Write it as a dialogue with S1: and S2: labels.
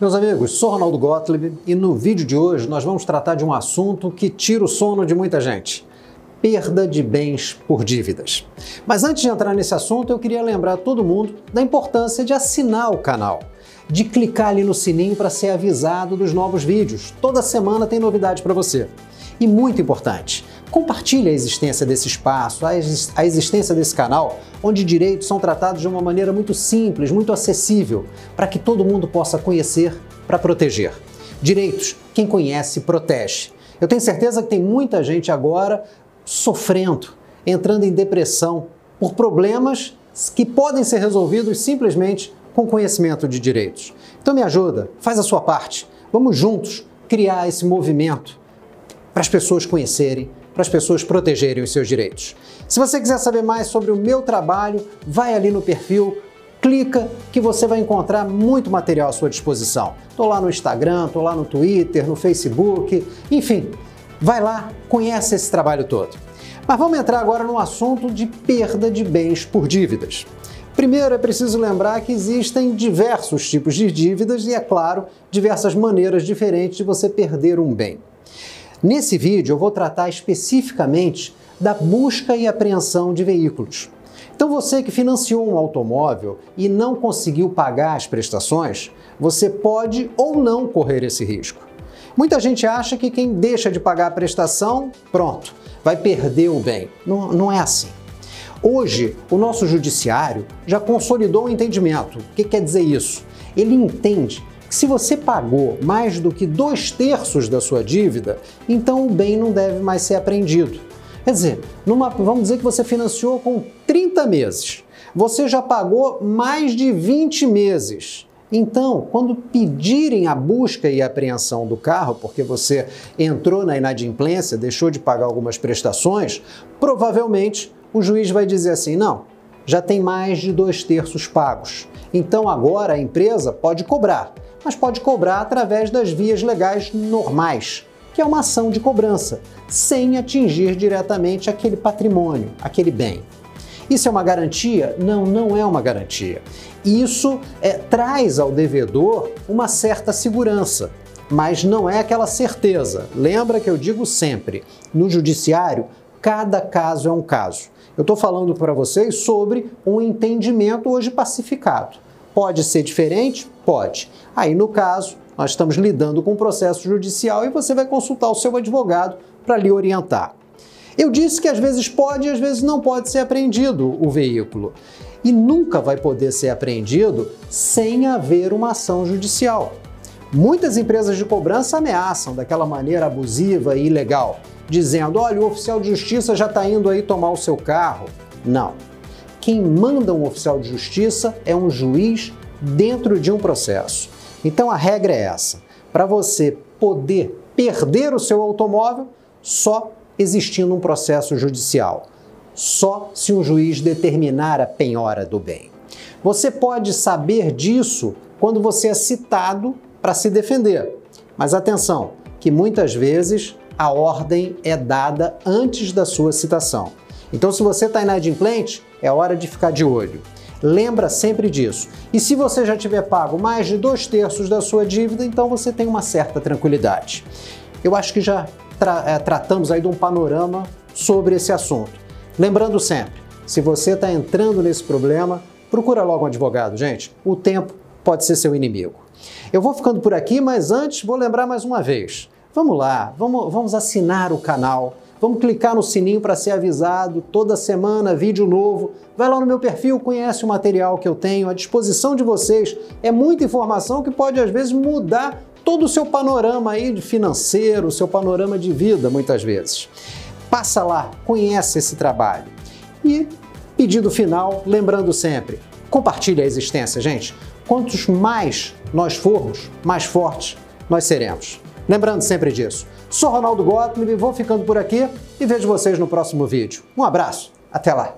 S1: Meus amigos, sou Ronaldo Gottlieb e no vídeo de hoje nós vamos tratar de um assunto que tira o sono de muita gente: perda de bens por dívidas. Mas antes de entrar nesse assunto, eu queria lembrar todo mundo da importância de assinar o canal, de clicar ali no sininho para ser avisado dos novos vídeos. Toda semana tem novidade para você. E muito importante, compartilhe a existência desse espaço, a existência desse canal, onde direitos são tratados de uma maneira muito simples, muito acessível, para que todo mundo possa conhecer para proteger. Direitos, quem conhece, protege. Eu tenho certeza que tem muita gente agora sofrendo, entrando em depressão por problemas que podem ser resolvidos simplesmente com conhecimento de direitos. Então me ajuda, faz a sua parte. Vamos juntos criar esse movimento para as pessoas conhecerem, para as pessoas protegerem os seus direitos. Se você quiser saber mais sobre o meu trabalho, vai ali no perfil, clica que você vai encontrar muito material à sua disposição. Estou lá no Instagram, estou lá no Twitter, no Facebook, enfim, vai lá, conhece esse trabalho todo. Mas vamos entrar agora no assunto de perda de bens por dívidas. Primeiro, é preciso lembrar que existem diversos tipos de dívidas e, é claro, diversas maneiras diferentes de você perder um bem. Nesse vídeo eu vou tratar especificamente da busca e apreensão de veículos. Então você que financiou um automóvel e não conseguiu pagar as prestações, você pode ou não correr esse risco. Muita gente acha que quem deixa de pagar a prestação, pronto, vai perder o bem. Não, não é assim. Hoje, o nosso judiciário já consolidou o um entendimento. O que quer dizer isso? Ele entende se você pagou mais do que dois terços da sua dívida, então o bem não deve mais ser apreendido. Quer dizer, numa, vamos dizer que você financiou com 30 meses, você já pagou mais de 20 meses. Então, quando pedirem a busca e a apreensão do carro, porque você entrou na inadimplência, deixou de pagar algumas prestações, provavelmente o juiz vai dizer assim: não, já tem mais de dois terços pagos. Então agora a empresa pode cobrar, mas pode cobrar através das vias legais normais, que é uma ação de cobrança, sem atingir diretamente aquele patrimônio, aquele bem. Isso é uma garantia? Não, não é uma garantia. Isso é, traz ao devedor uma certa segurança, mas não é aquela certeza. Lembra que eu digo sempre: no judiciário, cada caso é um caso. Eu estou falando para vocês sobre um entendimento hoje pacificado. Pode ser diferente? Pode. Aí, no caso, nós estamos lidando com um processo judicial e você vai consultar o seu advogado para lhe orientar. Eu disse que às vezes pode e às vezes não pode ser apreendido o veículo. E nunca vai poder ser apreendido sem haver uma ação judicial. Muitas empresas de cobrança ameaçam daquela maneira abusiva e ilegal dizendo: olha, o oficial de justiça já está indo aí tomar o seu carro. Não. Quem manda um oficial de justiça é um juiz dentro de um processo. Então a regra é essa: para você poder perder o seu automóvel, só existindo um processo judicial. Só se um juiz determinar a penhora do bem. Você pode saber disso quando você é citado para se defender. Mas atenção, que muitas vezes a ordem é dada antes da sua citação. Então, se você está inadimplente, é hora de ficar de olho. Lembra sempre disso. E se você já tiver pago mais de dois terços da sua dívida, então você tem uma certa tranquilidade. Eu acho que já tra é, tratamos aí de um panorama sobre esse assunto. Lembrando sempre, se você está entrando nesse problema, procura logo um advogado, gente. O tempo pode ser seu inimigo. Eu vou ficando por aqui, mas antes vou lembrar mais uma vez. Vamos lá, vamos, vamos assinar o canal, vamos clicar no sininho para ser avisado toda semana, vídeo novo. Vai lá no meu perfil, conhece o material que eu tenho à disposição de vocês. É muita informação que pode às vezes mudar todo o seu panorama aí financeiro, o seu panorama de vida, muitas vezes. Passa lá, conhece esse trabalho. E pedido final, lembrando sempre, compartilhe a existência, gente. Quantos mais nós formos, mais fortes nós seremos. Lembrando sempre disso. Sou Ronaldo Gottlieb, vou ficando por aqui e vejo vocês no próximo vídeo. Um abraço, até lá!